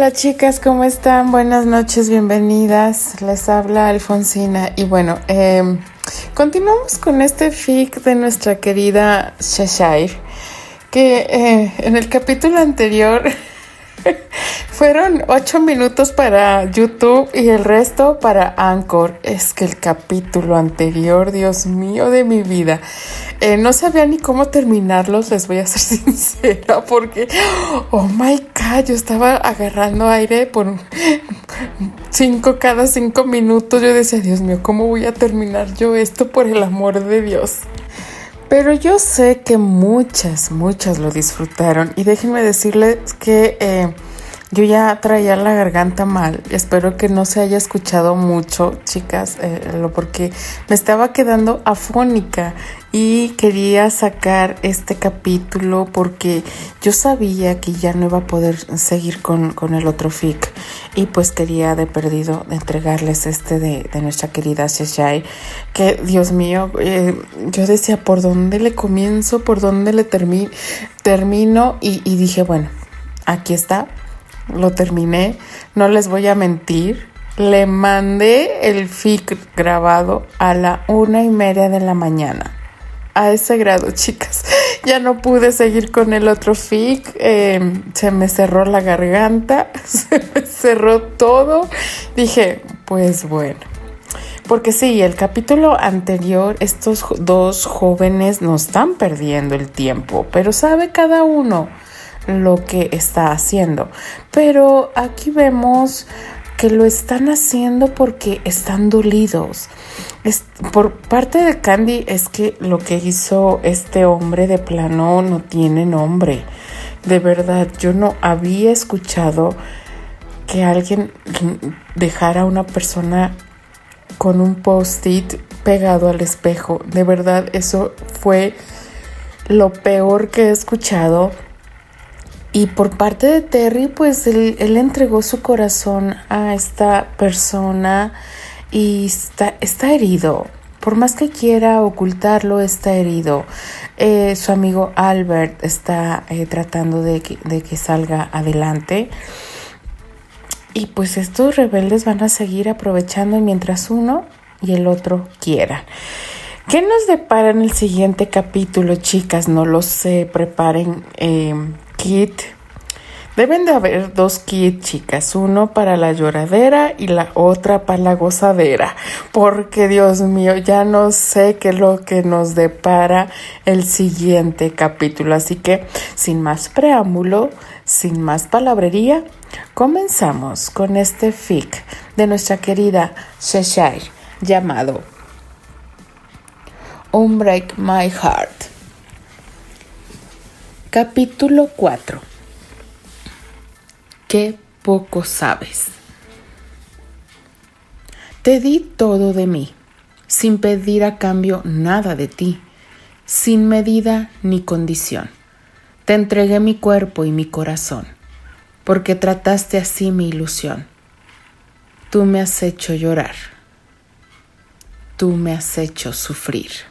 Hola chicas, ¿cómo están? Buenas noches, bienvenidas. Les habla Alfonsina y bueno, eh, continuamos con este fic de nuestra querida Shashair, que eh, en el capítulo anterior fueron ocho minutos para YouTube y el resto para Anchor. Es que el capítulo anterior, Dios mío de mi vida, eh, no sabía ni cómo terminarlos, les voy a ser sincera, porque, oh my god, yo estaba agarrando aire por cinco cada cinco minutos. Yo decía, Dios mío, ¿cómo voy a terminar yo esto por el amor de Dios? Pero yo sé que muchas, muchas lo disfrutaron y déjenme decirles que eh, yo ya traía la garganta mal. Espero que no se haya escuchado mucho, chicas, eh, porque me estaba quedando afónica y quería sacar este capítulo porque yo sabía que ya no iba a poder seguir con, el otro fic y pues quería de perdido entregarles este de, nuestra querida Sheshai que Dios mío eh, yo decía por dónde le comienzo por dónde le termino y dije bueno aquí está lo terminé, no les voy a mentir. Le mandé el FIC grabado a la una y media de la mañana. A ese grado, chicas. Ya no pude seguir con el otro FIC. Em, se me cerró la garganta. Se me cerró todo. Dije, pues bueno. Porque sí, el capítulo anterior, estos dos jóvenes no están perdiendo el tiempo, pero sabe cada uno lo que está haciendo. Pero aquí vemos que lo están haciendo porque están dolidos. por parte de Candy es que lo que hizo este hombre de plano no tiene nombre. De verdad, yo no había escuchado que alguien dejara a una persona con un post-it pegado al espejo. De verdad, eso fue lo peor que he escuchado y por parte de Terry, pues él, entregó su corazón a esta persona y está, está herido. Por más que quiera ocultarlo, está herido. Eh, su amigo Albert está eh, tratando de que, de que salga adelante. Y pues estos rebeldes van a seguir aprovechando mientras uno y el otro quieran. ¿Qué nos depara en el siguiente capítulo, chicas? No lo sé. Preparen eh, kit. Deben de haber dos kits, chicas, uno para la lloradera y la otra para la gozadera, porque Dios mío, ya no sé qué es lo que nos depara el siguiente capítulo. Así que, sin más preámbulo, sin más palabrería, comenzamos con este fic de nuestra querida Cheshire llamado Unbreak My Heart. Capítulo 4 Qué poco sabes. Te di todo de mí, sin pedir a cambio nada de ti, sin medida ni condición. Te entregué mi cuerpo y mi corazón, porque trataste así mi ilusión. Tú me has hecho llorar. Tú me has hecho sufrir.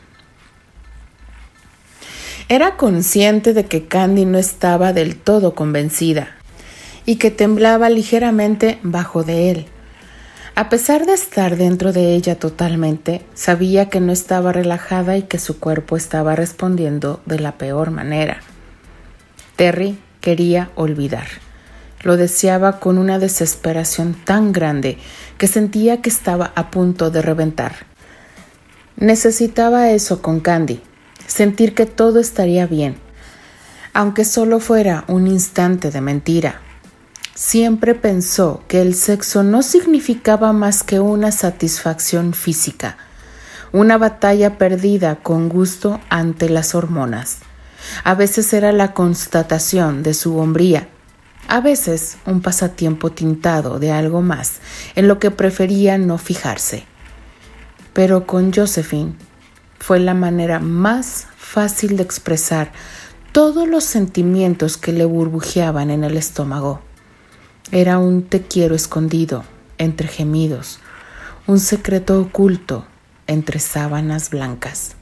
Era consciente de que Candy no estaba del todo convencida y que temblaba ligeramente bajo de él. A pesar de estar dentro de ella totalmente, sabía que no estaba relajada y que su cuerpo estaba respondiendo de la peor manera. Terry quería olvidar. Lo deseaba con una desesperación tan grande que sentía que estaba a punto de reventar. Necesitaba eso con Candy, sentir que todo estaría bien, aunque solo fuera un instante de mentira. Siempre pensó que el sexo no significaba más que una satisfacción física, una batalla perdida con gusto ante las hormonas. A veces era la constatación de su hombría, a veces un pasatiempo tintado de algo más, en lo que prefería no fijarse. Pero con Josephine fue la manera más fácil de expresar todos los sentimientos que le burbujeaban en el estómago. Era un te quiero escondido entre gemidos, un secreto oculto entre sábanas blancas.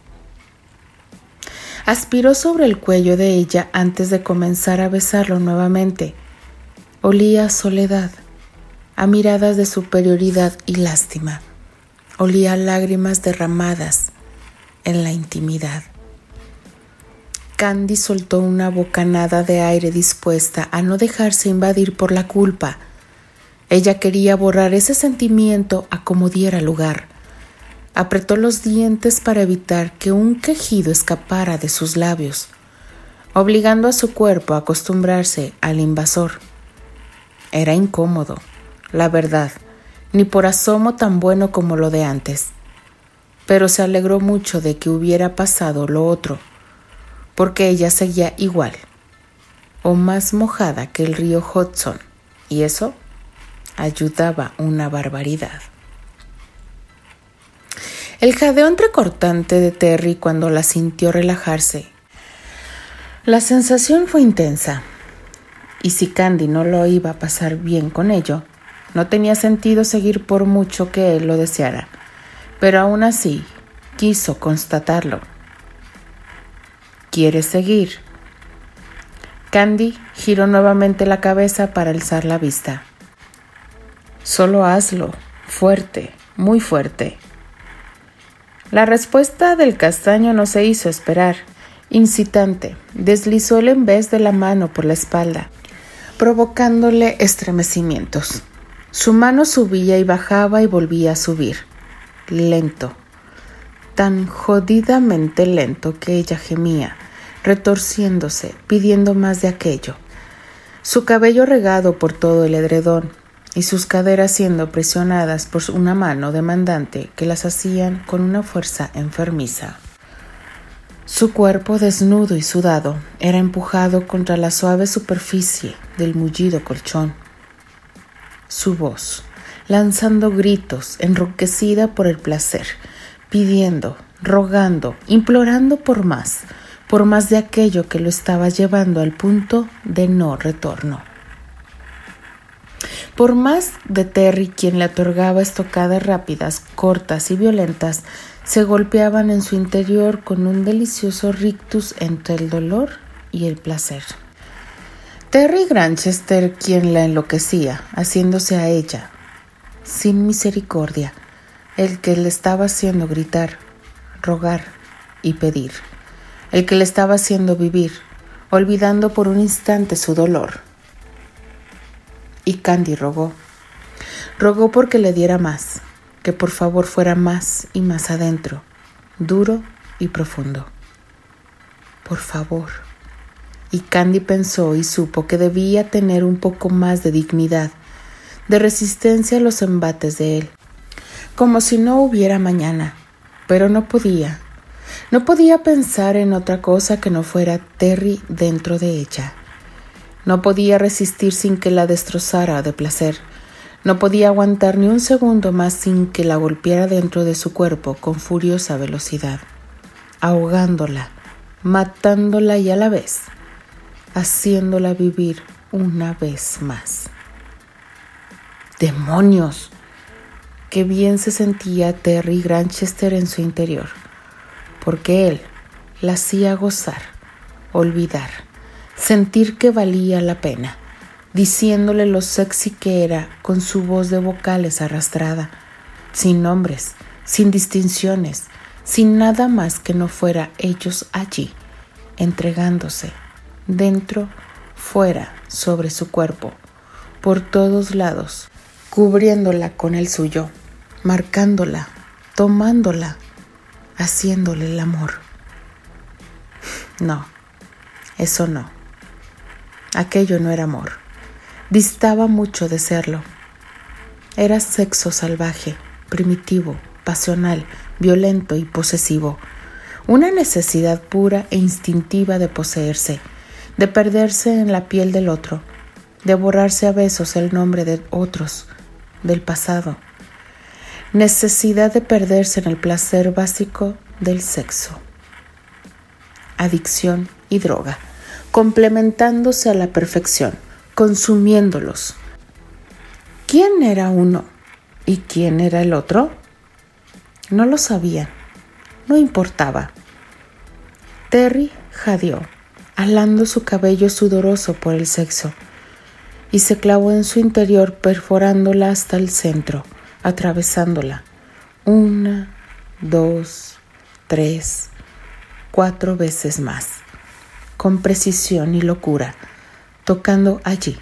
Aspiró sobre el cuello de ella antes de comenzar a besarlo nuevamente. Olía a soledad, a miradas de superioridad y lástima. Olía a lágrimas derramadas en la intimidad. Candy soltó una bocanada de aire dispuesta a no dejarse invadir por la culpa. Ella quería borrar ese sentimiento a como diera lugar. Apretó los dientes para evitar que un quejido escapara de sus labios, obligando a su cuerpo a acostumbrarse al invasor. Era incómodo, la verdad, ni por asomo tan bueno como lo de antes. Pero se alegró mucho de que hubiera pasado lo otro, porque ella seguía igual, o más mojada que el río Hudson, y eso ayudaba una barbaridad. El jadeo entrecortante de Terry cuando la sintió relajarse. La sensación fue intensa, y si Candy no lo iba a pasar bien con ello, no tenía sentido seguir por mucho que él lo deseara, pero aún así quiso constatarlo. ¿Quieres seguir? Candy giró nuevamente la cabeza para alzar la vista. Solo hazlo, fuerte, muy fuerte. La respuesta del castaño no se hizo esperar. Incitante, deslizó el vez de la mano por la espalda, provocándole estremecimientos. Su mano subía y bajaba y volvía a subir, lento, tan jodidamente lento que ella gemía, retorciéndose, pidiendo más de aquello. Su cabello regado por todo el edredón, y sus caderas siendo presionadas por una mano demandante que las hacían con una fuerza enfermiza. Su cuerpo desnudo y sudado era empujado contra la suave superficie del mullido colchón. Su voz, lanzando gritos, enroquecida por el placer, pidiendo, rogando, implorando por más, por más de aquello que lo estaba llevando al punto de no retorno. Por más de Terry, quien le otorgaba estocadas rápidas, cortas y violentas, se golpeaban en su interior con un delicioso rictus entre el dolor y el placer. Terry Granchester, quien la enloquecía, haciéndose a ella, sin misericordia, el que le estaba haciendo gritar, rogar y pedir, el que le estaba haciendo vivir, olvidando por un instante su dolor y Candy rogó. Rogó porque le diera más, que por favor fuera más y más adentro, duro y profundo. Por favor. Y Candy pensó y supo que debía tener un poco más de dignidad, de resistencia a los embates de él, como si no hubiera mañana, pero no podía. No podía pensar en otra cosa que no fuera Terry dentro de ella. No podía resistir sin que la destrozara de placer. No podía aguantar ni un segundo más sin que la golpeara dentro de su cuerpo con furiosa velocidad, ahogándola, matándola y a la vez, haciéndola vivir una vez más. ¡Demonios! Qué bien se sentía Terry Granchester en su interior, porque él la hacía gozar, olvidar sentir que valía la pena, diciéndole lo sexy que era con su voz de vocales arrastrada, sin nombres, sin distinciones, sin nada más que no fuera ellos allí, entregándose, dentro, fuera, sobre su cuerpo, por todos lados, cubriéndola con el suyo, marcándola, tomándola, haciéndole el amor. No, eso no. Aquello no era amor. Distaba mucho de serlo. Era sexo salvaje, primitivo, pasional, violento y posesivo. Una necesidad pura e instintiva de poseerse, de perderse en la piel del otro, de borrarse a besos el nombre de otros, del pasado. Necesidad de perderse en el placer básico del sexo. Adicción y droga complementándose a la perfección, consumiéndolos. ¿Quién era uno y quién era el otro? No lo sabían, no importaba. Terry jadeó, alando su cabello sudoroso por el sexo. Y se clavó en su interior perforándola hasta el centro, atravesándola. Una, dos, tres, cuatro veces más, con precisión y locura, tocando allí,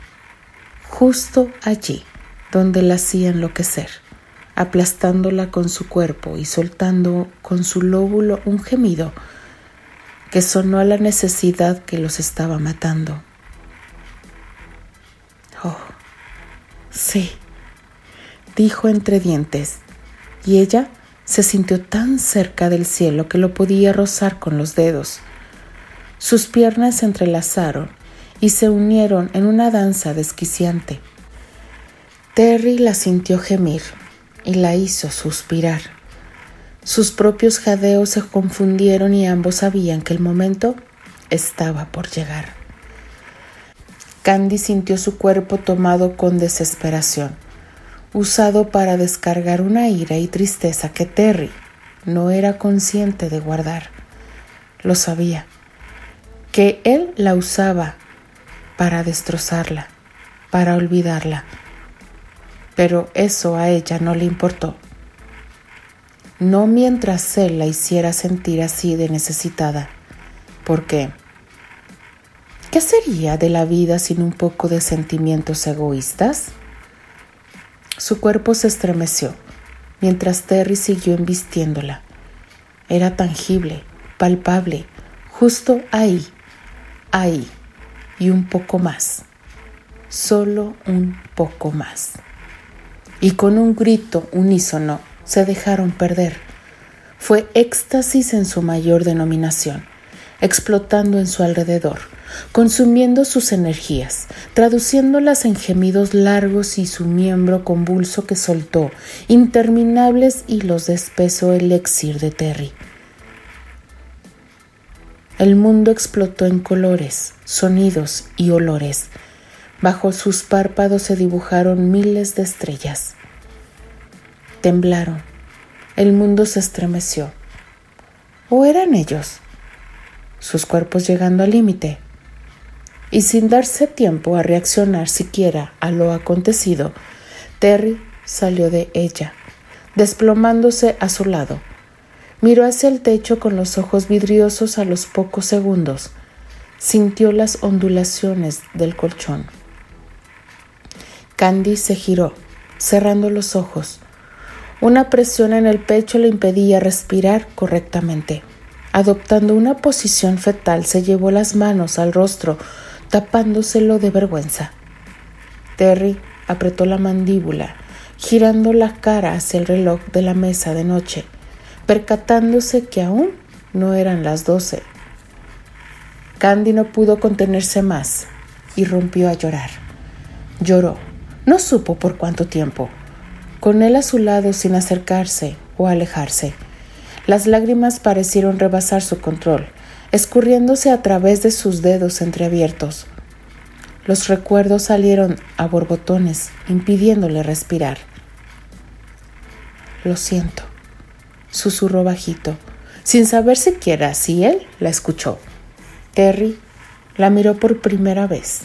justo allí, donde la hacía enloquecer, aplastándola con su cuerpo y soltando con su lóbulo un gemido que sonó a la necesidad que los estaba matando. Oh, sí, dijo entre dientes, y ella se sintió tan cerca del cielo que lo podía rozar con los dedos. Sus piernas se entrelazaron y se unieron en una danza desquiciante. Terry la sintió gemir y la hizo suspirar. Sus propios jadeos se confundieron y ambos sabían que el momento estaba por llegar. Candy sintió su cuerpo tomado con desesperación, usado para descargar una ira y tristeza que Terry no era consciente de guardar. Lo sabía, que él la usaba para destrozarla, para olvidarla. Pero eso a ella no le importó no mientras él la hiciera sentir así de necesitada. Porque, ¿qué sería de la vida sin un poco de sentimientos egoístas? Su cuerpo se estremeció mientras Terry siguió embistiéndola. Era tangible, palpable, justo ahí, ahí, y un poco más, solo un poco más. Y con un grito unísono, se dejaron perder. Fue éxtasis en su mayor denominación, explotando en su alrededor, consumiendo sus energías, traduciéndolas en gemidos largos y su miembro convulso que soltó, interminables hilos de espeso elixir de Terry. El mundo explotó en colores, sonidos y olores. Bajo sus párpados se dibujaron miles de estrellas temblaron. El mundo se estremeció. ¿O eran ellos? Sus cuerpos llegando al límite. Y sin darse tiempo a reaccionar siquiera a lo acontecido, Terry salió de ella, desplomándose a su lado. Miró hacia el techo con los ojos vidriosos a los pocos segundos. Sintió las ondulaciones del colchón. Candy se giró, cerrando los ojos. Una presión en el pecho le impedía respirar correctamente. Adoptando una posición fetal, se llevó las manos al rostro, tapándoselo de vergüenza. Terry apretó la mandíbula, girando la cara hacia el reloj de la mesa de noche, percatándose que aún no eran las doce. Candy no pudo contenerse más y rompió a llorar. Lloró. No supo por cuánto tiempo con él a su lado sin acercarse o alejarse. Las lágrimas parecieron rebasar su control, escurriéndose a través de sus dedos entreabiertos. Los recuerdos salieron a borbotones, impidiéndole respirar. Lo siento, susurró bajito, sin saber siquiera si él la escuchó. Terry la miró por primera vez,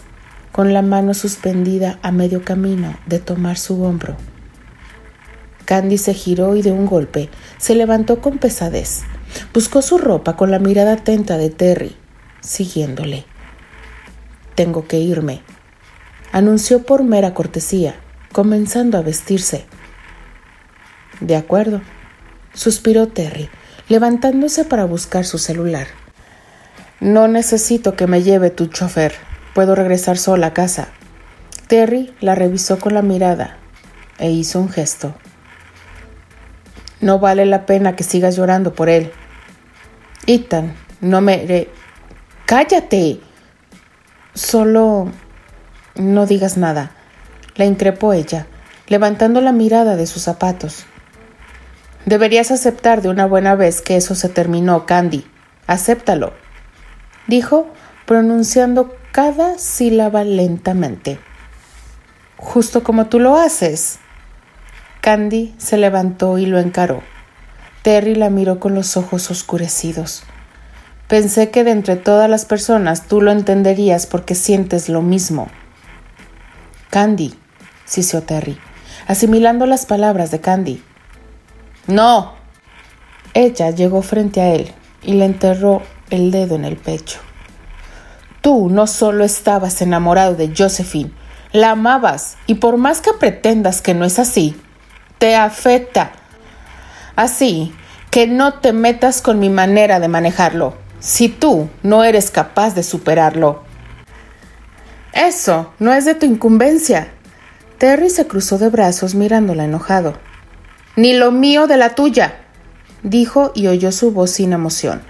con la mano suspendida a medio camino de tomar su hombro. Candy se giró y de un golpe se levantó con pesadez. Buscó su ropa con la mirada atenta de Terry, siguiéndole. Tengo que irme, anunció por mera cortesía, comenzando a vestirse. De acuerdo, suspiró Terry, levantándose para buscar su celular. No necesito que me lleve tu chofer. Puedo regresar sola a casa. Terry la revisó con la mirada e hizo un gesto. No vale la pena que sigas llorando por él. Ethan, no me... ¡Cállate! Solo... No digas nada, la increpó ella, levantando la mirada de sus zapatos. Deberías aceptar de una buena vez que eso se terminó, Candy. Acéptalo, dijo, pronunciando cada sílaba lentamente. Justo como tú lo haces. Candy se levantó y lo encaró. Terry la miró con los ojos oscurecidos. Pensé que de entre todas las personas tú lo entenderías porque sientes lo mismo. Candy, siseó Terry, asimilando las palabras de Candy. No. Ella llegó frente a él y le enterró el dedo en el pecho. Tú no solo estabas enamorado de Josephine, la amabas y por más que pretendas que no es así, te afecta. Así que no te metas con mi manera de manejarlo, si tú no eres capaz de superarlo. Eso no es de tu incumbencia. Terry se cruzó de brazos mirándola enojado. Ni lo mío de la tuya, dijo y oyó su voz sin emoción.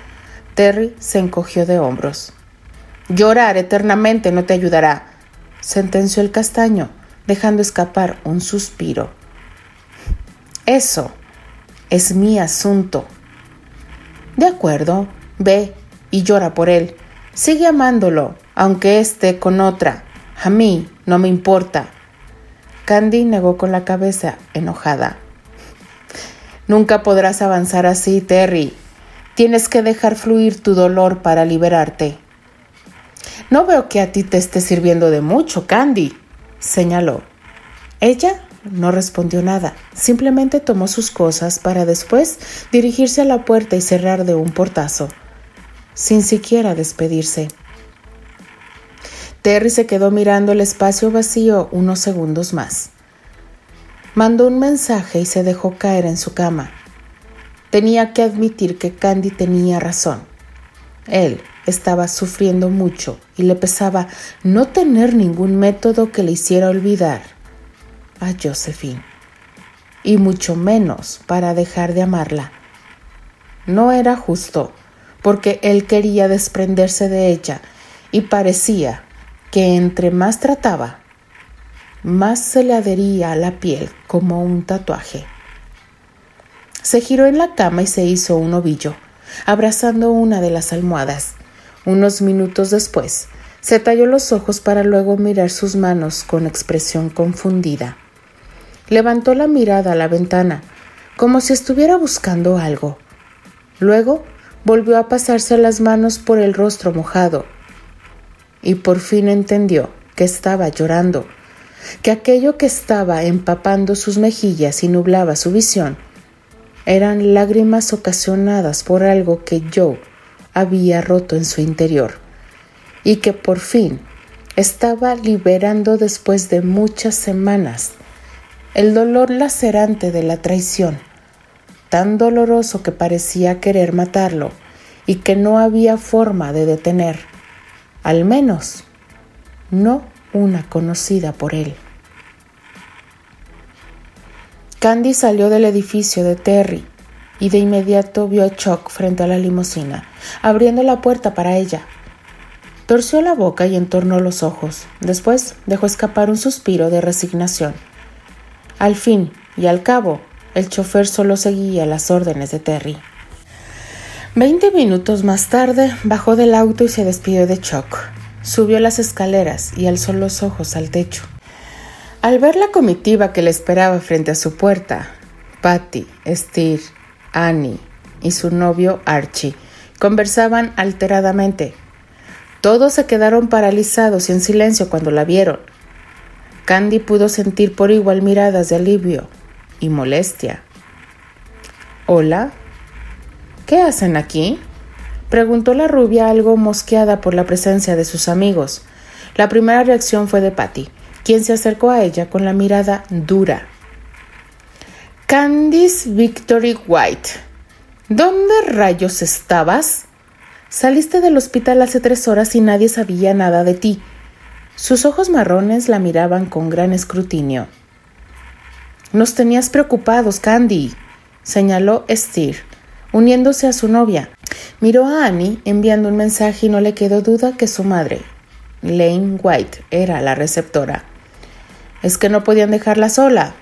Terry se encogió de hombros. Llorar eternamente no te ayudará, sentenció el castaño, dejando escapar un suspiro. Eso es mi asunto. De acuerdo, ve y llora por él. Sigue amándolo, aunque esté con otra. A mí no me importa. Candy negó con la cabeza, enojada. Nunca podrás avanzar así, Terry. Tienes que dejar fluir tu dolor para liberarte. No veo que a ti te esté sirviendo de mucho, Candy, señaló. Ella no respondió nada, simplemente tomó sus cosas para después dirigirse a la puerta y cerrar de un portazo, sin siquiera despedirse. Terry se quedó mirando el espacio vacío unos segundos más. Mandó un mensaje y se dejó caer en su cama. Tenía que admitir que Candy tenía razón. Él estaba sufriendo mucho y le pesaba no tener ningún método que le hiciera olvidar a Josephine, y mucho menos para dejar de amarla. No era justo, porque él quería desprenderse de ella y parecía que entre más trataba, más se le adhería a la piel como un tatuaje. Se giró en la cama y se hizo un ovillo, abrazando una de las almohadas. Unos minutos después, se talló los ojos para luego mirar sus manos con expresión confundida. Levantó la mirada a la ventana, como si estuviera buscando algo. Luego volvió a pasarse las manos por el rostro mojado y por fin entendió que estaba llorando que aquello que estaba empapando sus mejillas y nublaba su visión eran lágrimas ocasionadas por algo que Joe había roto en su interior y que por fin estaba liberando después de muchas semanas el dolor lacerante de la traición, tan doloroso que parecía querer matarlo y que no había forma de detener, al menos no una conocida por él. Candy salió del edificio de Terry y de inmediato vio a Chuck frente a la limusina, abriendo la puerta para ella. Torció la boca y entornó los ojos. Después dejó escapar un suspiro de resignación. Al fin y al cabo, el chofer solo seguía las órdenes de Terry. Veinte minutos más tarde bajó del auto y se despidió de Chuck. Subió las escaleras y alzó los ojos al techo. Al ver la comitiva que le esperaba frente a su puerta, Patty, Steer, Annie y su novio Archie conversaban alteradamente. Todos se quedaron paralizados y en silencio cuando la vieron. Candy pudo sentir por igual miradas de alivio y molestia. Hola. ¿Qué hacen aquí? Preguntó la rubia algo mosqueada por la presencia de sus amigos. La primera reacción fue de Patty, quien se acercó a ella con la mirada dura. Candice Victory White, ¿dónde rayos estabas? Saliste del hospital hace tres horas y nadie sabía nada de ti. Sus ojos marrones la miraban con gran escrutinio. Nos tenías preocupados, Candy, señaló Steer, uniéndose a su novia. Miró a Annie enviando un mensaje y no le quedó duda que su madre, Lane White, era la receptora. Es que no podían dejarla sola.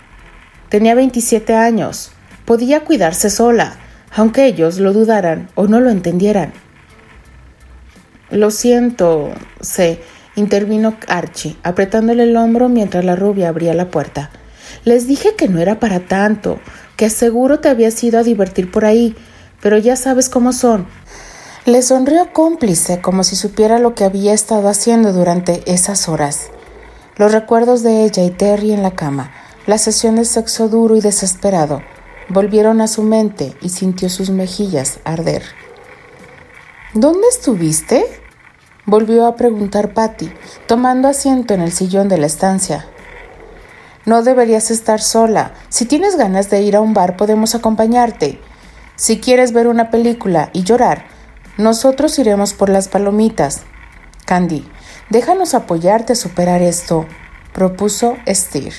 Tenía 27 años. Podía cuidarse sola, aunque ellos lo dudaran o no lo entendieran. Lo siento, se intervino Archie, apretándole el hombro mientras la rubia abría la puerta. Les dije que no era para tanto, que seguro te habías ido a divertir por ahí, pero ya sabes cómo son. Le sonrió cómplice, como si supiera lo que había estado haciendo durante esas horas. Los recuerdos de ella y Terry en la cama, la sesión de sexo duro y desesperado, volvieron a su mente y sintió sus mejillas arder. ¿Dónde estuviste? Volvió a preguntar Patty, tomando asiento en el sillón de la estancia. No deberías estar sola. Si tienes ganas de ir a un bar, podemos acompañarte. Si quieres ver una película y llorar, nosotros iremos por las palomitas. Candy, déjanos apoyarte a superar esto, propuso Steer.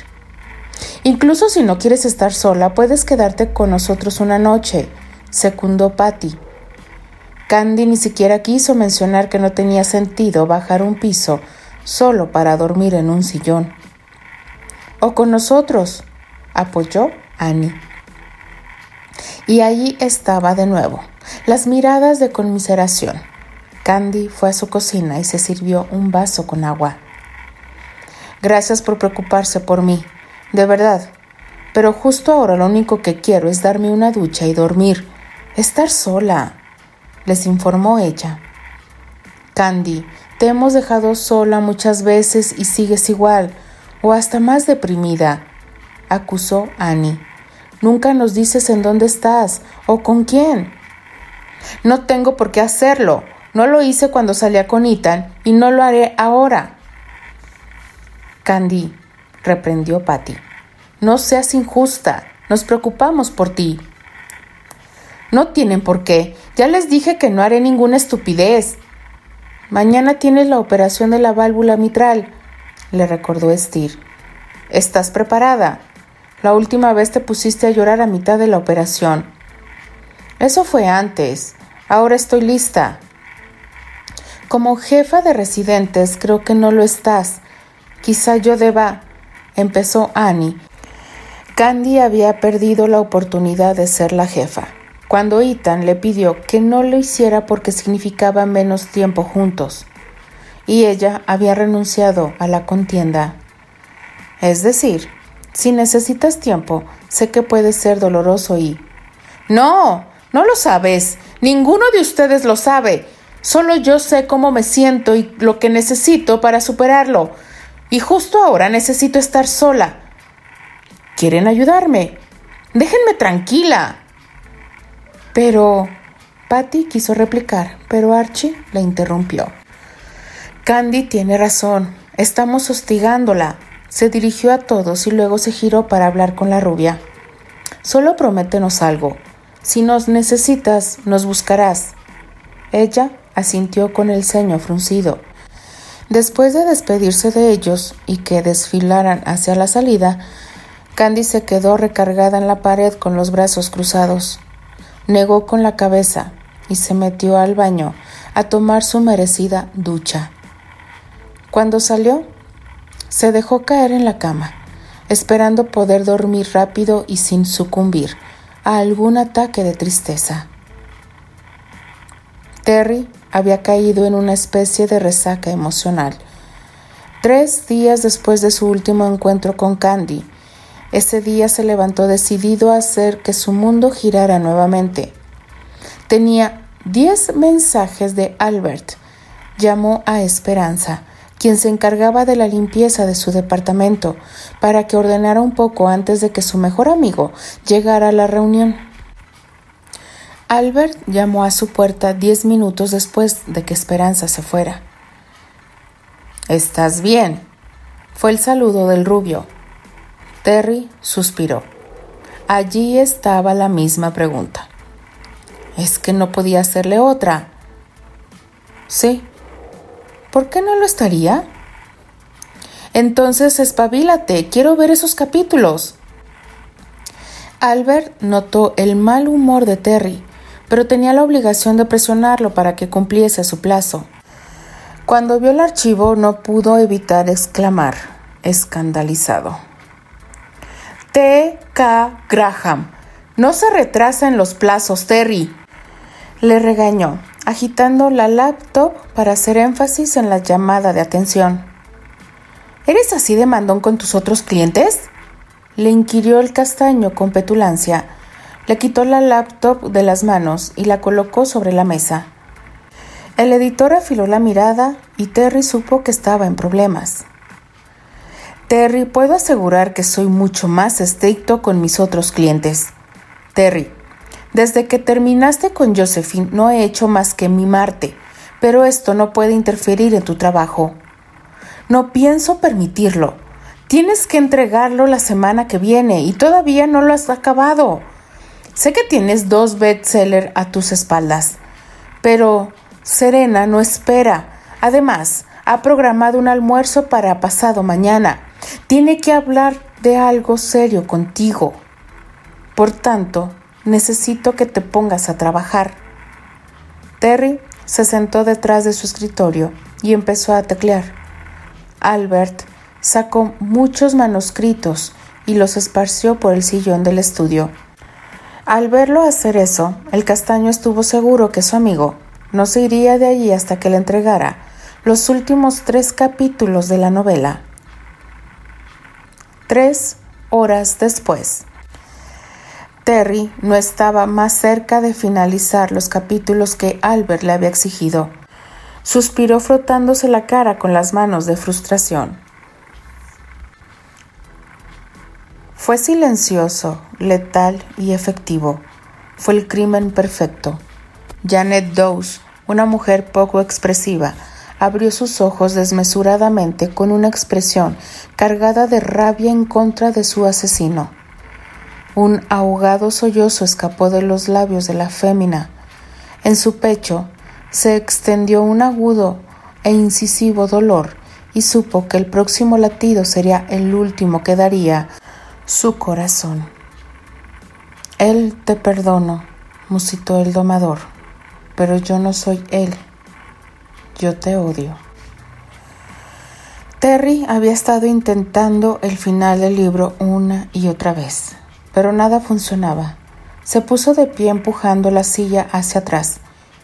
Incluso si no quieres estar sola, puedes quedarte con nosotros una noche, secundó Patty. Candy ni siquiera quiso mencionar que no tenía sentido bajar un piso solo para dormir en un sillón. O con nosotros, apoyó Annie. Y allí estaba de nuevo, las miradas de conmiseración. Candy fue a su cocina y se sirvió un vaso con agua. Gracias por preocuparse por mí, de verdad. Pero justo ahora lo único que quiero es darme una ducha y dormir. Estar sola les informó ella. Candy, te hemos dejado sola muchas veces y sigues igual, o hasta más deprimida, acusó Annie. Nunca nos dices en dónde estás o con quién. No tengo por qué hacerlo. No lo hice cuando salía con Ethan y no lo haré ahora. Candy, reprendió Patty. No seas injusta. Nos preocupamos por ti. No tienen por qué. Ya les dije que no haré ninguna estupidez. Mañana tienes la operación de la válvula mitral, le recordó Steer. ¿Estás preparada? La última vez te pusiste a llorar a mitad de la operación. Eso fue antes. Ahora estoy lista. Como jefa de residentes creo que no lo estás. Quizá yo deba. empezó Annie. Candy había perdido la oportunidad de ser la jefa cuando Ethan le pidió que no lo hiciera porque significaba menos tiempo juntos, y ella había renunciado a la contienda. Es decir, si necesitas tiempo, sé que puede ser doloroso y... No, no lo sabes. Ninguno de ustedes lo sabe. Solo yo sé cómo me siento y lo que necesito para superarlo. Y justo ahora necesito estar sola. ¿Quieren ayudarme? Déjenme tranquila. Pero Patty quiso replicar, pero Archie la interrumpió. Candy tiene razón. Estamos hostigándola. Se dirigió a todos y luego se giró para hablar con la rubia. Solo prométenos algo. Si nos necesitas, nos buscarás. Ella asintió con el ceño fruncido. Después de despedirse de ellos y que desfilaran hacia la salida, Candy se quedó recargada en la pared con los brazos cruzados negó con la cabeza y se metió al baño a tomar su merecida ducha. Cuando salió, se dejó caer en la cama, esperando poder dormir rápido y sin sucumbir a algún ataque de tristeza. Terry había caído en una especie de resaca emocional. Tres días después de su último encuentro con Candy, ese día se levantó decidido a hacer que su mundo girara nuevamente. Tenía diez mensajes de Albert. Llamó a Esperanza, quien se encargaba de la limpieza de su departamento, para que ordenara un poco antes de que su mejor amigo llegara a la reunión. Albert llamó a su puerta diez minutos después de que Esperanza se fuera. ¿Estás bien? fue el saludo del rubio. Terry suspiró. Allí estaba la misma pregunta. ¿Es que no podía hacerle otra? Sí. ¿Por qué no lo estaría? Entonces espabilate, quiero ver esos capítulos. Albert notó el mal humor de Terry, pero tenía la obligación de presionarlo para que cumpliese su plazo. Cuando vio el archivo no pudo evitar exclamar, escandalizado. T. K. Graham. No se retrasa en los plazos, Terry. Le regañó, agitando la laptop para hacer énfasis en la llamada de atención. ¿Eres así de mandón con tus otros clientes? Le inquirió el castaño con petulancia. Le quitó la laptop de las manos y la colocó sobre la mesa. El editor afiló la mirada y Terry supo que estaba en problemas. Terry, puedo asegurar que soy mucho más estricto con mis otros clientes. Terry, desde que terminaste con Josephine no he hecho más que mimarte, pero esto no puede interferir en tu trabajo. No pienso permitirlo. Tienes que entregarlo la semana que viene y todavía no lo has acabado. Sé que tienes dos bestsellers a tus espaldas, pero Serena no espera. Además, ha programado un almuerzo para pasado mañana. Tiene que hablar de algo serio contigo. Por tanto, necesito que te pongas a trabajar. Terry se sentó detrás de su escritorio y empezó a teclear. Albert sacó muchos manuscritos y los esparció por el sillón del estudio. Al verlo hacer eso, el castaño estuvo seguro que su amigo no se iría de allí hasta que le entregara los últimos tres capítulos de la novela. Tres horas después. Terry no estaba más cerca de finalizar los capítulos que Albert le había exigido. Suspiró frotándose la cara con las manos de frustración. Fue silencioso, letal y efectivo. Fue el crimen perfecto. Janet Dawes, una mujer poco expresiva, abrió sus ojos desmesuradamente con una expresión cargada de rabia en contra de su asesino. Un ahogado sollozo escapó de los labios de la fémina. En su pecho se extendió un agudo e incisivo dolor y supo que el próximo latido sería el último que daría su corazón. Él te perdono, musitó el domador, pero yo no soy él. Yo te odio. Terry había estado intentando el final del libro una y otra vez pero nada funcionaba. Se puso de pie empujando la silla hacia atrás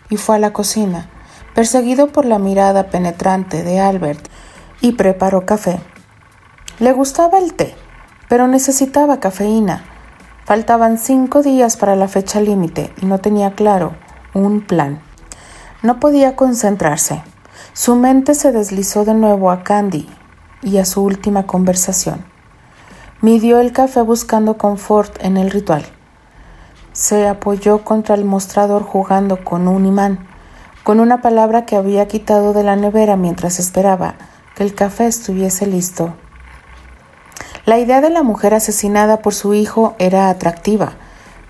y fue a la cocina, perseguido por la mirada penetrante de Albert, y preparó café. Le gustaba el té, pero necesitaba cafeína. Faltaban cinco días para la fecha límite y no tenía claro un plan. No podía concentrarse. Su mente se deslizó de nuevo a Candy y a su última conversación. Midió el café buscando confort en el ritual. Se apoyó contra el mostrador jugando con un imán, con una palabra que había quitado de la nevera mientras esperaba que el café estuviese listo. La idea de la mujer asesinada por su hijo era atractiva,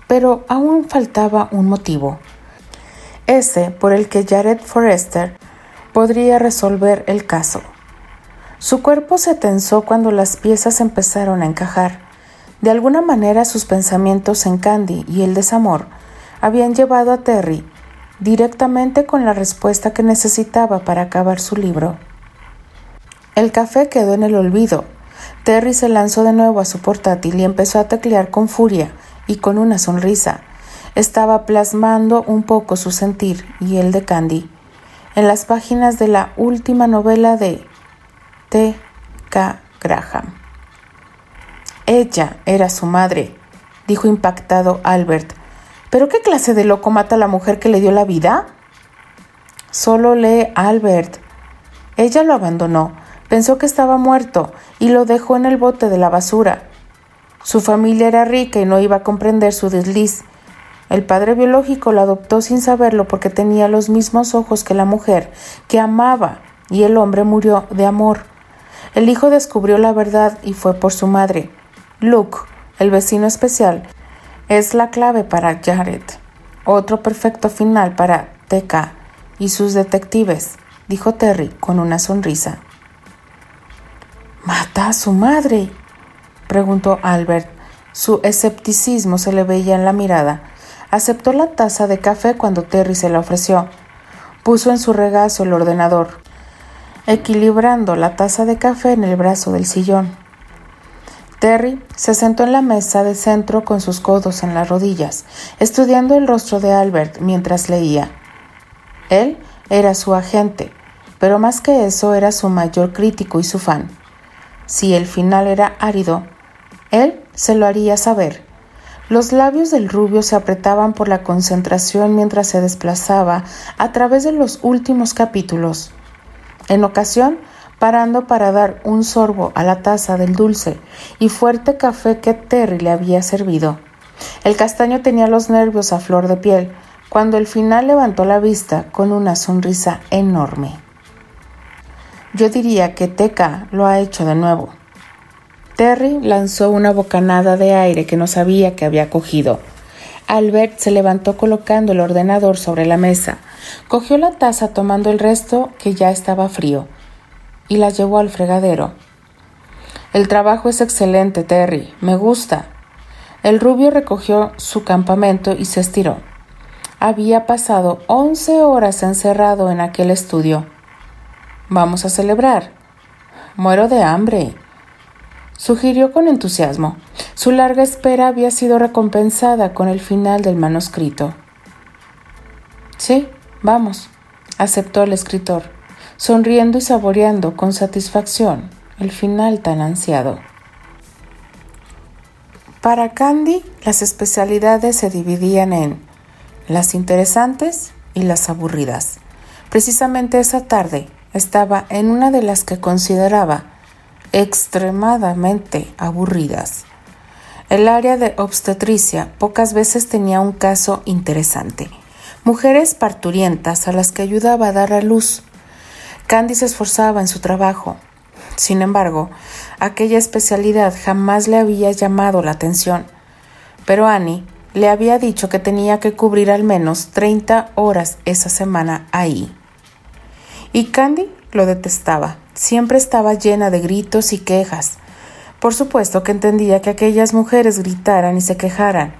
pero aún faltaba un motivo. Ese por el que Jared Forrester podría resolver el caso. Su cuerpo se tensó cuando las piezas empezaron a encajar. De alguna manera sus pensamientos en Candy y el desamor habían llevado a Terry directamente con la respuesta que necesitaba para acabar su libro. El café quedó en el olvido. Terry se lanzó de nuevo a su portátil y empezó a teclear con furia y con una sonrisa. Estaba plasmando un poco su sentir y el de Candy en las páginas de la última novela de T. K. Graham. Ella era su madre, dijo impactado Albert. ¿Pero qué clase de loco mata a la mujer que le dio la vida? Solo lee Albert. Ella lo abandonó, pensó que estaba muerto y lo dejó en el bote de la basura. Su familia era rica y no iba a comprender su desliz. El padre biológico lo adoptó sin saberlo porque tenía los mismos ojos que la mujer que amaba y el hombre murió de amor. El hijo descubrió la verdad y fue por su madre. Luke, el vecino especial, es la clave para Jared. Otro perfecto final para TK y sus detectives, dijo Terry con una sonrisa. ¿Mata a su madre? preguntó Albert. Su escepticismo se le veía en la mirada. Aceptó la taza de café cuando Terry se la ofreció. Puso en su regazo el ordenador equilibrando la taza de café en el brazo del sillón. Terry se sentó en la mesa de centro con sus codos en las rodillas, estudiando el rostro de Albert mientras leía. Él era su agente, pero más que eso era su mayor crítico y su fan. Si el final era árido, él se lo haría saber. Los labios del rubio se apretaban por la concentración mientras se desplazaba a través de los últimos capítulos. En ocasión, parando para dar un sorbo a la taza del dulce y fuerte café que Terry le había servido. El castaño tenía los nervios a flor de piel, cuando al final levantó la vista con una sonrisa enorme. Yo diría que Teca lo ha hecho de nuevo. Terry lanzó una bocanada de aire que no sabía que había cogido. Albert se levantó colocando el ordenador sobre la mesa, cogió la taza tomando el resto que ya estaba frío y la llevó al fregadero. El trabajo es excelente, Terry. Me gusta. El rubio recogió su campamento y se estiró. Había pasado once horas encerrado en aquel estudio. Vamos a celebrar. Muero de hambre. Sugirió con entusiasmo. Su larga espera había sido recompensada con el final del manuscrito. Sí, vamos, aceptó el escritor, sonriendo y saboreando con satisfacción el final tan ansiado. Para Candy, las especialidades se dividían en las interesantes y las aburridas. Precisamente esa tarde estaba en una de las que consideraba extremadamente aburridas. El área de obstetricia pocas veces tenía un caso interesante. Mujeres parturientas a las que ayudaba a dar a luz. Candy se esforzaba en su trabajo. Sin embargo, aquella especialidad jamás le había llamado la atención. Pero Annie le había dicho que tenía que cubrir al menos 30 horas esa semana ahí. Y Candy lo detestaba. Siempre estaba llena de gritos y quejas. Por supuesto que entendía que aquellas mujeres gritaran y se quejaran,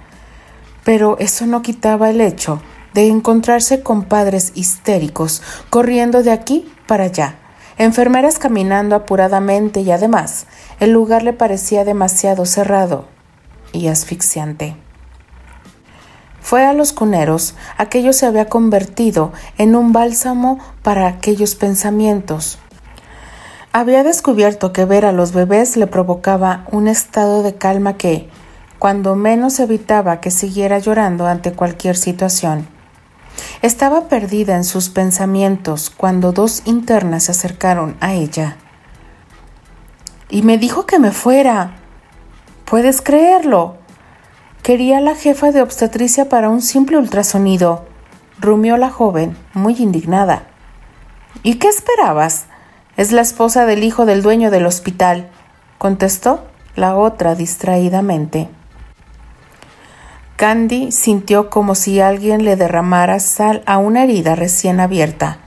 pero eso no quitaba el hecho de encontrarse con padres histéricos corriendo de aquí para allá, enfermeras caminando apuradamente y además el lugar le parecía demasiado cerrado y asfixiante. Fue a los cuneros, aquello se había convertido en un bálsamo para aquellos pensamientos. Había descubierto que ver a los bebés le provocaba un estado de calma que, cuando menos evitaba que siguiera llorando ante cualquier situación. Estaba perdida en sus pensamientos cuando dos internas se acercaron a ella. Y me dijo que me fuera. ¿Puedes creerlo? Quería la jefa de obstetricia para un simple ultrasonido, rumió la joven, muy indignada. ¿Y qué esperabas? Es la esposa del hijo del dueño del hospital, contestó la otra distraídamente. Candy sintió como si alguien le derramara sal a una herida recién abierta.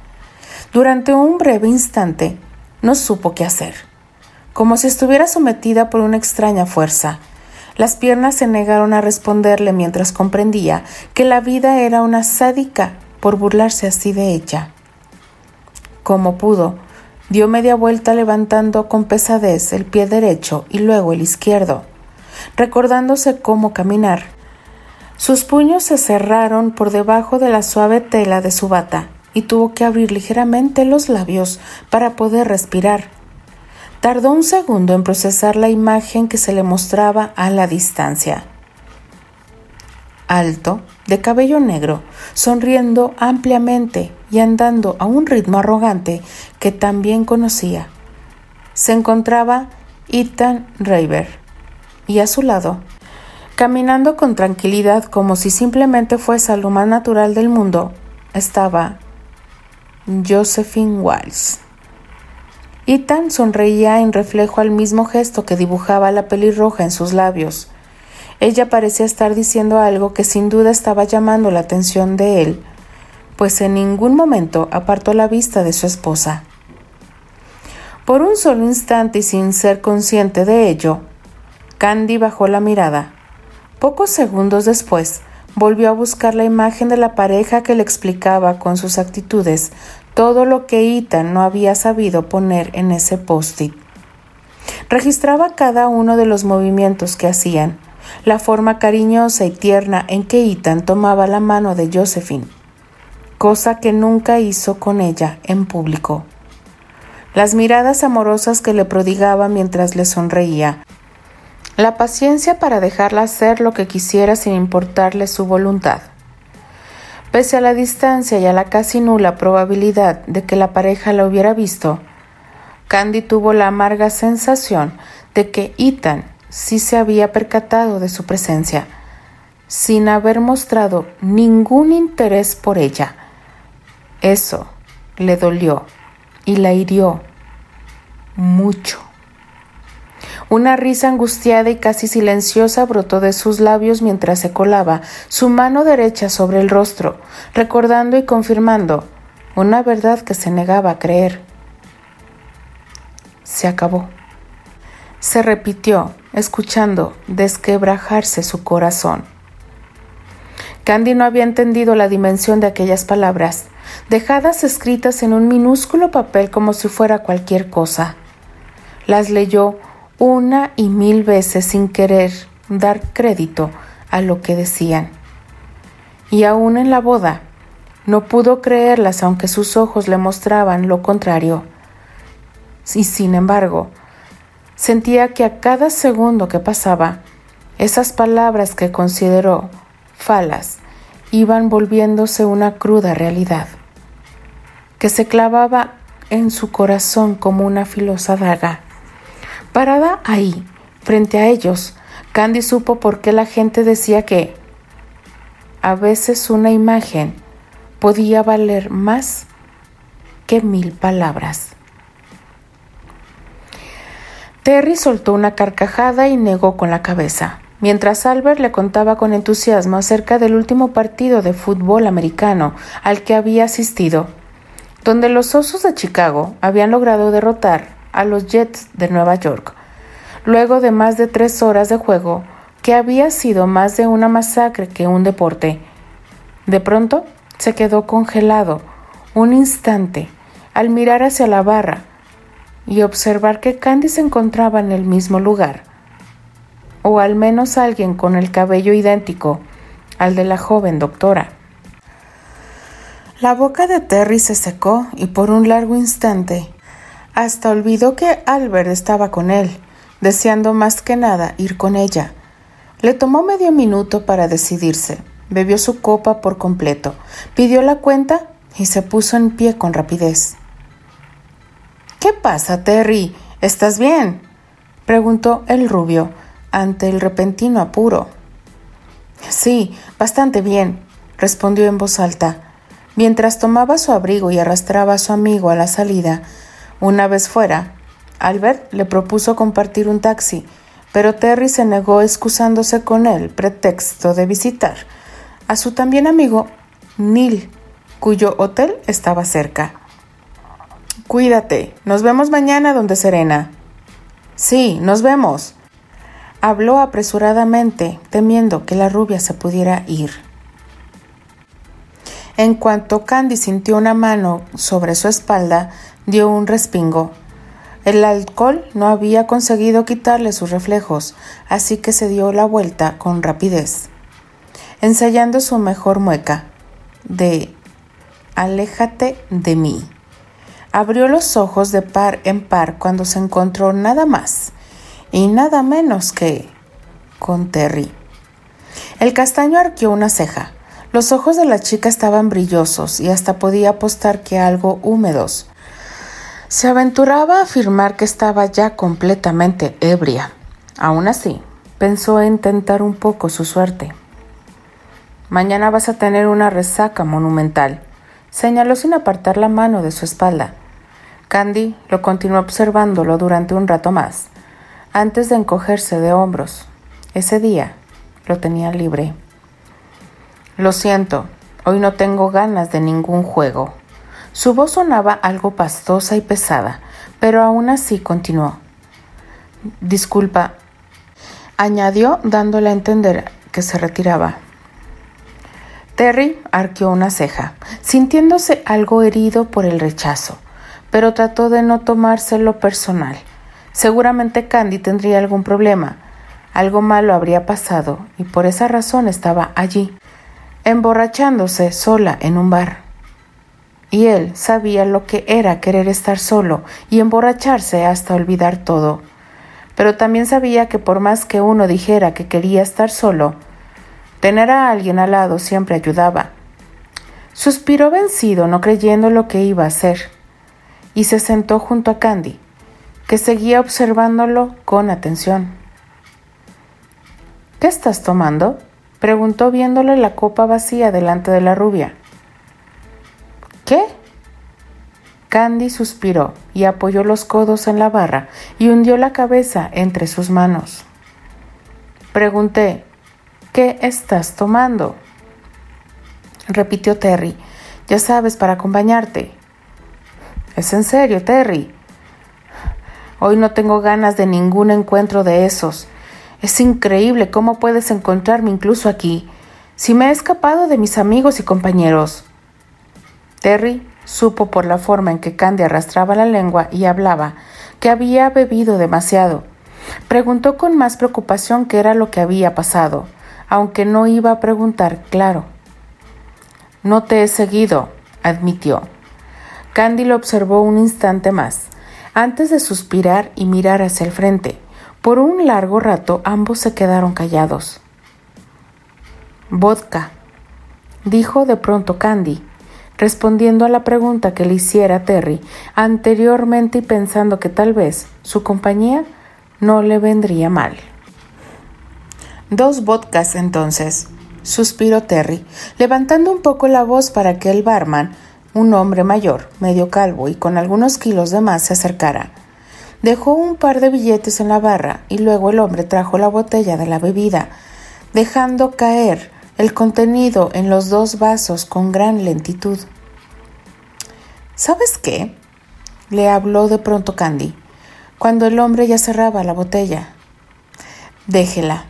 Durante un breve instante no supo qué hacer, como si estuviera sometida por una extraña fuerza. Las piernas se negaron a responderle mientras comprendía que la vida era una sádica por burlarse así de ella. Como pudo, dio media vuelta levantando con pesadez el pie derecho y luego el izquierdo, recordándose cómo caminar. Sus puños se cerraron por debajo de la suave tela de su bata y tuvo que abrir ligeramente los labios para poder respirar. Tardó un segundo en procesar la imagen que se le mostraba a la distancia. Alto, de cabello negro, sonriendo ampliamente y andando a un ritmo arrogante que también conocía. Se encontraba Ethan Raver y a su lado, caminando con tranquilidad como si simplemente fuese lo más natural del mundo, estaba Josephine Walsh. Ethan sonreía en reflejo al mismo gesto que dibujaba la pelirroja en sus labios. Ella parecía estar diciendo algo que sin duda estaba llamando la atención de él, pues en ningún momento apartó la vista de su esposa. Por un solo instante y sin ser consciente de ello, Candy bajó la mirada. Pocos segundos después, volvió a buscar la imagen de la pareja que le explicaba con sus actitudes todo lo que Ethan no había sabido poner en ese post-it. Registraba cada uno de los movimientos que hacían, la forma cariñosa y tierna en que Ethan tomaba la mano de Josephine, cosa que nunca hizo con ella en público. Las miradas amorosas que le prodigaba mientras le sonreía, la paciencia para dejarla hacer lo que quisiera sin importarle su voluntad. Pese a la distancia y a la casi nula probabilidad de que la pareja la hubiera visto, Candy tuvo la amarga sensación de que Ethan sí se había percatado de su presencia, sin haber mostrado ningún interés por ella. Eso le dolió y la hirió mucho. Una risa angustiada y casi silenciosa brotó de sus labios mientras se colaba su mano derecha sobre el rostro, recordando y confirmando una verdad que se negaba a creer. Se acabó. Se repitió, escuchando desquebrajarse su corazón. Candy no había entendido la dimensión de aquellas palabras, dejadas escritas en un minúsculo papel como si fuera cualquier cosa. Las leyó una y mil veces sin querer dar crédito a lo que decían. Y aún en la boda, no pudo creerlas aunque sus ojos le mostraban lo contrario. Y sin embargo, sentía que a cada segundo que pasaba, esas palabras que consideró falas iban volviéndose una cruda realidad, que se clavaba en su corazón como una filosa daga. Parada ahí, frente a ellos, Candy supo por qué la gente decía que a veces una imagen podía valer más que mil palabras. Terry soltó una carcajada y negó con la cabeza, mientras Albert le contaba con entusiasmo acerca del último partido de fútbol americano al que había asistido, donde los Osos de Chicago habían logrado derrotar a los Jets de Nueva York, luego de más de tres horas de juego que había sido más de una masacre que un deporte. De pronto se quedó congelado un instante al mirar hacia la barra y observar que Candy se encontraba en el mismo lugar, o al menos alguien con el cabello idéntico al de la joven doctora. La boca de Terry se secó y por un largo instante hasta olvidó que Albert estaba con él, deseando más que nada ir con ella. Le tomó medio minuto para decidirse. Bebió su copa por completo, pidió la cuenta y se puso en pie con rapidez. ¿Qué pasa, Terry? ¿Estás bien? preguntó el rubio ante el repentino apuro. Sí, bastante bien, respondió en voz alta. Mientras tomaba su abrigo y arrastraba a su amigo a la salida, una vez fuera, Albert le propuso compartir un taxi, pero Terry se negó excusándose con el pretexto de visitar a su también amigo Neil, cuyo hotel estaba cerca. Cuídate, nos vemos mañana donde Serena. Sí, nos vemos. Habló apresuradamente, temiendo que la rubia se pudiera ir. En cuanto Candy sintió una mano sobre su espalda, dio un respingo. El alcohol no había conseguido quitarle sus reflejos, así que se dio la vuelta con rapidez, ensayando su mejor mueca de Aléjate de mí. Abrió los ojos de par en par cuando se encontró nada más y nada menos que con Terry. El castaño arqueó una ceja. Los ojos de la chica estaban brillosos y hasta podía apostar que algo húmedos. Se aventuraba a afirmar que estaba ya completamente ebria. Aún así, pensó en tentar un poco su suerte. Mañana vas a tener una resaca monumental, señaló sin apartar la mano de su espalda. Candy lo continuó observándolo durante un rato más, antes de encogerse de hombros. Ese día lo tenía libre. Lo siento, hoy no tengo ganas de ningún juego. Su voz sonaba algo pastosa y pesada, pero aún así continuó. Disculpa, añadió dándole a entender que se retiraba. Terry arqueó una ceja, sintiéndose algo herido por el rechazo, pero trató de no tomárselo personal. Seguramente Candy tendría algún problema, algo malo habría pasado y por esa razón estaba allí, emborrachándose sola en un bar y él sabía lo que era querer estar solo y emborracharse hasta olvidar todo. Pero también sabía que por más que uno dijera que quería estar solo, tener a alguien al lado siempre ayudaba. Suspiró vencido, no creyendo lo que iba a hacer, y se sentó junto a Candy, que seguía observándolo con atención. ¿Qué estás tomando? preguntó viéndole la copa vacía delante de la rubia. ¿Qué? Candy suspiró y apoyó los codos en la barra y hundió la cabeza entre sus manos. Pregunté, ¿qué estás tomando? repitió Terry. Ya sabes, para acompañarte. Es en serio, Terry. Hoy no tengo ganas de ningún encuentro de esos. Es increíble cómo puedes encontrarme incluso aquí, si me he escapado de mis amigos y compañeros. Terry Supo por la forma en que Candy arrastraba la lengua y hablaba que había bebido demasiado. Preguntó con más preocupación qué era lo que había pasado, aunque no iba a preguntar claro. No te he seguido, admitió. Candy lo observó un instante más, antes de suspirar y mirar hacia el frente. Por un largo rato ambos se quedaron callados. Vodka, dijo de pronto Candy, respondiendo a la pregunta que le hiciera Terry anteriormente y pensando que tal vez su compañía no le vendría mal. Dos vodkas entonces, suspiró Terry, levantando un poco la voz para que el barman, un hombre mayor, medio calvo y con algunos kilos de más, se acercara. Dejó un par de billetes en la barra y luego el hombre trajo la botella de la bebida, dejando caer el contenido en los dos vasos con gran lentitud. ¿Sabes qué? le habló de pronto Candy, cuando el hombre ya cerraba la botella. Déjela,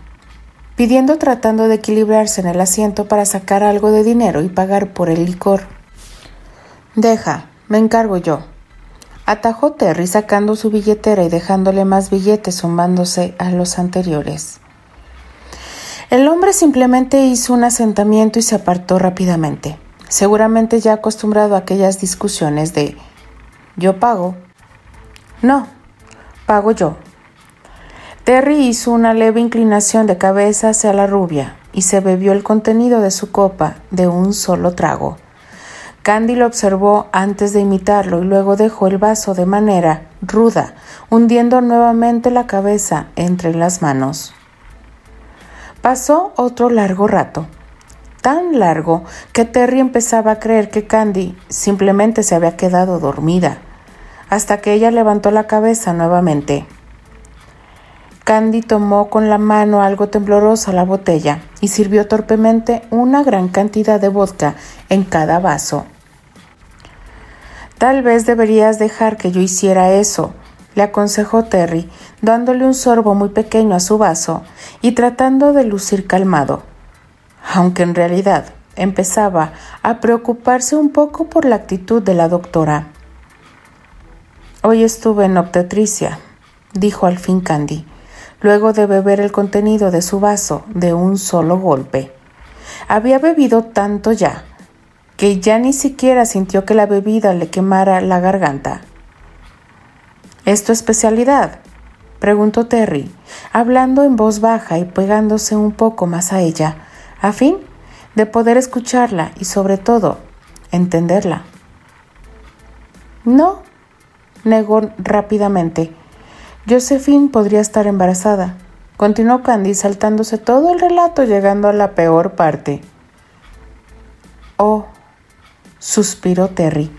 pidiendo tratando de equilibrarse en el asiento para sacar algo de dinero y pagar por el licor. Deja, me encargo yo. Atajó Terry sacando su billetera y dejándole más billetes sumándose a los anteriores. El hombre simplemente hizo un asentamiento y se apartó rápidamente, seguramente ya acostumbrado a aquellas discusiones de yo pago. No, pago yo. Terry hizo una leve inclinación de cabeza hacia la rubia y se bebió el contenido de su copa de un solo trago. Candy lo observó antes de imitarlo y luego dejó el vaso de manera ruda, hundiendo nuevamente la cabeza entre las manos. Pasó otro largo rato, tan largo que Terry empezaba a creer que Candy simplemente se había quedado dormida, hasta que ella levantó la cabeza nuevamente. Candy tomó con la mano algo temblorosa la botella y sirvió torpemente una gran cantidad de vodka en cada vaso. Tal vez deberías dejar que yo hiciera eso, le aconsejó Terry, dándole un sorbo muy pequeño a su vaso y tratando de lucir calmado, aunque en realidad empezaba a preocuparse un poco por la actitud de la doctora. Hoy estuve en obstetricia, dijo al fin Candy, luego de beber el contenido de su vaso de un solo golpe. Había bebido tanto ya que ya ni siquiera sintió que la bebida le quemara la garganta. ¿Es tu especialidad? preguntó Terry, hablando en voz baja y pegándose un poco más a ella, a fin de poder escucharla y sobre todo entenderla. No, negó rápidamente. Josephine podría estar embarazada. Continuó Candy saltándose todo el relato llegando a la peor parte. Oh, suspiró Terry.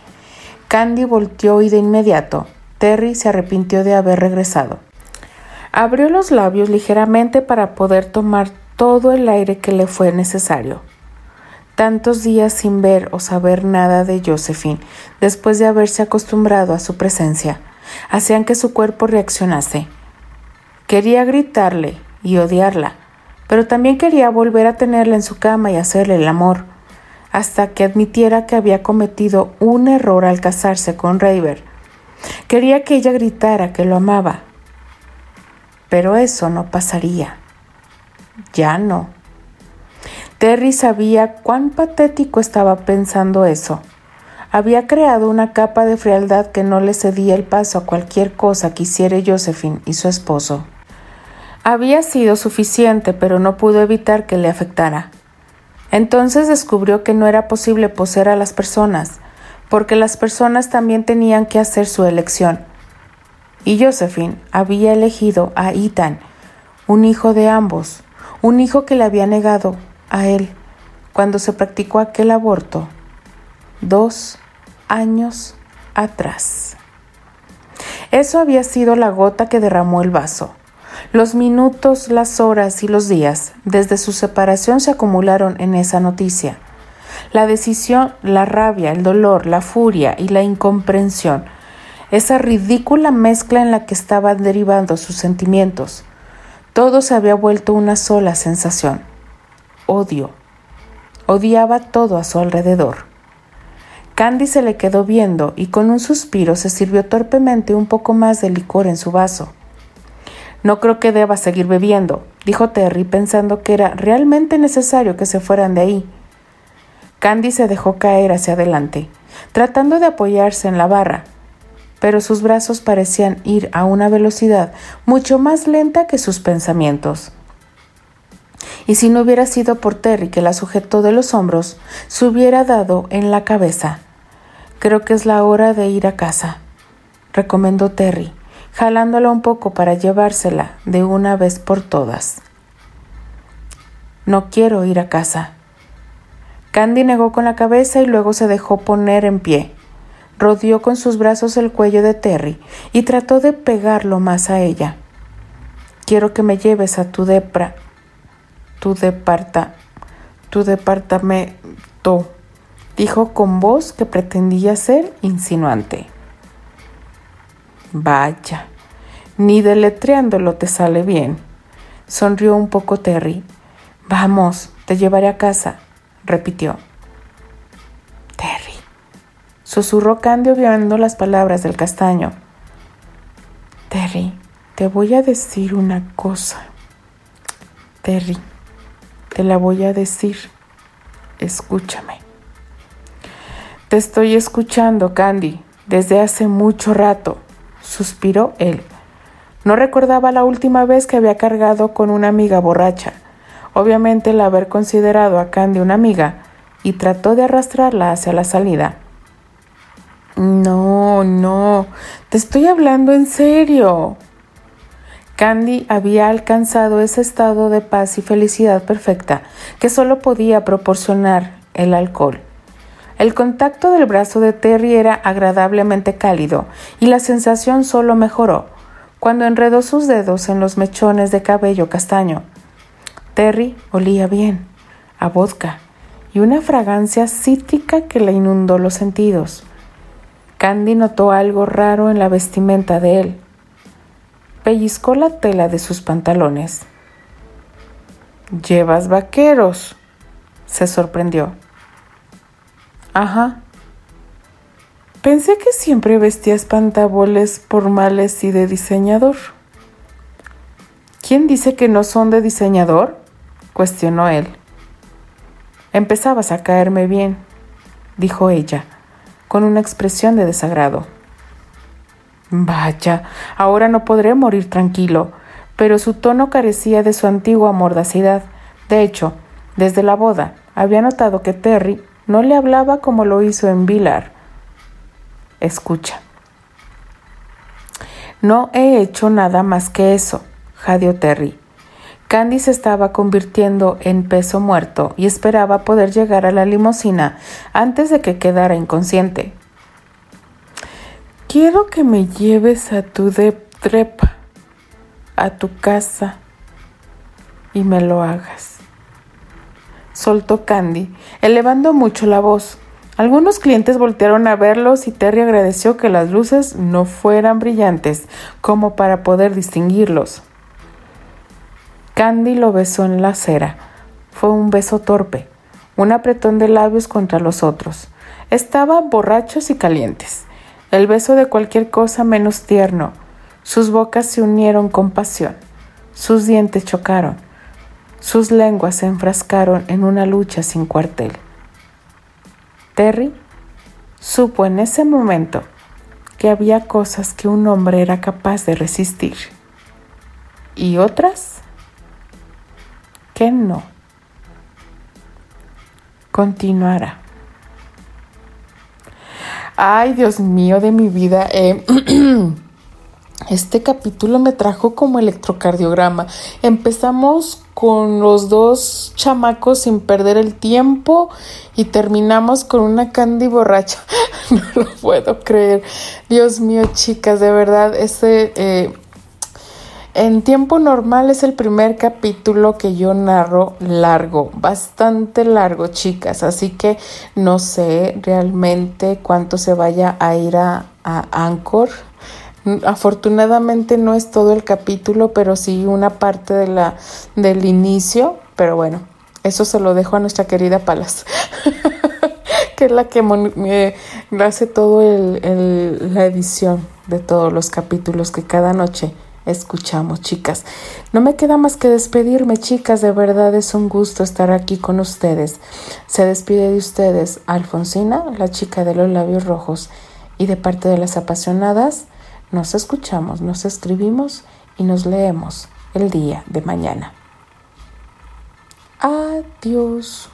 Candy volteó y de inmediato Terry se arrepintió de haber regresado. Abrió los labios ligeramente para poder tomar todo el aire que le fue necesario. Tantos días sin ver o saber nada de Josephine, después de haberse acostumbrado a su presencia, hacían que su cuerpo reaccionase. Quería gritarle y odiarla, pero también quería volver a tenerla en su cama y hacerle el amor, hasta que admitiera que había cometido un error al casarse con Raver Quería que ella gritara que lo amaba, pero eso no pasaría. Ya no. Terry sabía cuán patético estaba pensando eso. Había creado una capa de frialdad que no le cedía el paso a cualquier cosa que hiciera Josephine y su esposo. Había sido suficiente, pero no pudo evitar que le afectara. Entonces descubrió que no era posible poseer a las personas, porque las personas también tenían que hacer su elección. y Josephine había elegido a Ethan, un hijo de ambos, un hijo que le había negado a él cuando se practicó aquel aborto dos años atrás. Eso había sido la gota que derramó el vaso. Los minutos, las horas y los días desde su separación se acumularon en esa noticia. La decisión, la rabia, el dolor, la furia y la incomprensión, esa ridícula mezcla en la que estaban derivando sus sentimientos, todo se había vuelto una sola sensación, odio. Odiaba todo a su alrededor. Candy se le quedó viendo y con un suspiro se sirvió torpemente un poco más de licor en su vaso. No creo que deba seguir bebiendo, dijo Terry pensando que era realmente necesario que se fueran de ahí. Candy se dejó caer hacia adelante, tratando de apoyarse en la barra, pero sus brazos parecían ir a una velocidad mucho más lenta que sus pensamientos. Y si no hubiera sido por Terry que la sujetó de los hombros, se hubiera dado en la cabeza. Creo que es la hora de ir a casa, recomendó Terry, jalándola un poco para llevársela de una vez por todas. No quiero ir a casa. Candy negó con la cabeza y luego se dejó poner en pie. Rodeó con sus brazos el cuello de Terry y trató de pegarlo más a ella. Quiero que me lleves a tu depra, tu departa, tu departamento, dijo con voz que pretendía ser insinuante. Vaya, ni deletreándolo te sale bien. Sonrió un poco Terry. Vamos, te llevaré a casa, repitió. Terry, susurró Candy viendo las palabras del castaño. Terry, te voy a decir una cosa. Terry, te la voy a decir. Escúchame. Te estoy escuchando, Candy, desde hace mucho rato, suspiró él. No recordaba la última vez que había cargado con una amiga borracha. Obviamente el haber considerado a Candy una amiga y trató de arrastrarla hacia la salida. No, no, te estoy hablando en serio. Candy había alcanzado ese estado de paz y felicidad perfecta que solo podía proporcionar el alcohol. El contacto del brazo de Terry era agradablemente cálido y la sensación solo mejoró cuando enredó sus dedos en los mechones de cabello castaño. Terry olía bien, a vodka, y una fragancia cítrica que le inundó los sentidos. Candy notó algo raro en la vestimenta de él. Pellizcó la tela de sus pantalones. ¿Llevas vaqueros? se sorprendió. Ajá. Pensé que siempre vestías pantaboles formales y de diseñador. ¿Quién dice que no son de diseñador? cuestionó él. Empezabas a caerme bien, dijo ella, con una expresión de desagrado. Vaya, ahora no podré morir tranquilo, pero su tono carecía de su antigua mordacidad. De hecho, desde la boda, había notado que Terry no le hablaba como lo hizo en Vilar. Escucha. No he hecho nada más que eso, jadeó Terry. Candy se estaba convirtiendo en peso muerto y esperaba poder llegar a la limusina antes de que quedara inconsciente. Quiero que me lleves a tu trepa, a tu casa, y me lo hagas. Soltó Candy, elevando mucho la voz. Algunos clientes voltearon a verlos y Terry agradeció que las luces no fueran brillantes como para poder distinguirlos. Candy lo besó en la acera. Fue un beso torpe, un apretón de labios contra los otros. Estaban borrachos y calientes el beso de cualquier cosa menos tierno. Sus bocas se unieron con pasión, sus dientes chocaron, sus lenguas se enfrascaron en una lucha sin cuartel. Terry supo en ese momento que había cosas que un hombre era capaz de resistir y otras que no. Continuará. Ay, Dios mío de mi vida. Eh, este capítulo me trajo como electrocardiograma. Empezamos con los dos chamacos sin perder el tiempo y terminamos con una candy borracha. no lo puedo creer. Dios mío, chicas, de verdad, ese... Eh, en tiempo normal es el primer capítulo que yo narro largo, bastante largo, chicas, así que no sé realmente cuánto se vaya a ir a, a Afortunadamente no es todo el capítulo, pero sí una parte de la, del inicio. Pero bueno, eso se lo dejo a nuestra querida Palas, que es la que me hace todo el, la edición de todos los capítulos que cada noche escuchamos, chicas. No me queda más que despedirme, chicas. De verdad es un gusto estar aquí con ustedes. Se despide de ustedes Alfonsina, la chica de los labios rojos, y de parte de las apasionadas. Nos escuchamos, nos escribimos y nos leemos el día de mañana. Adiós.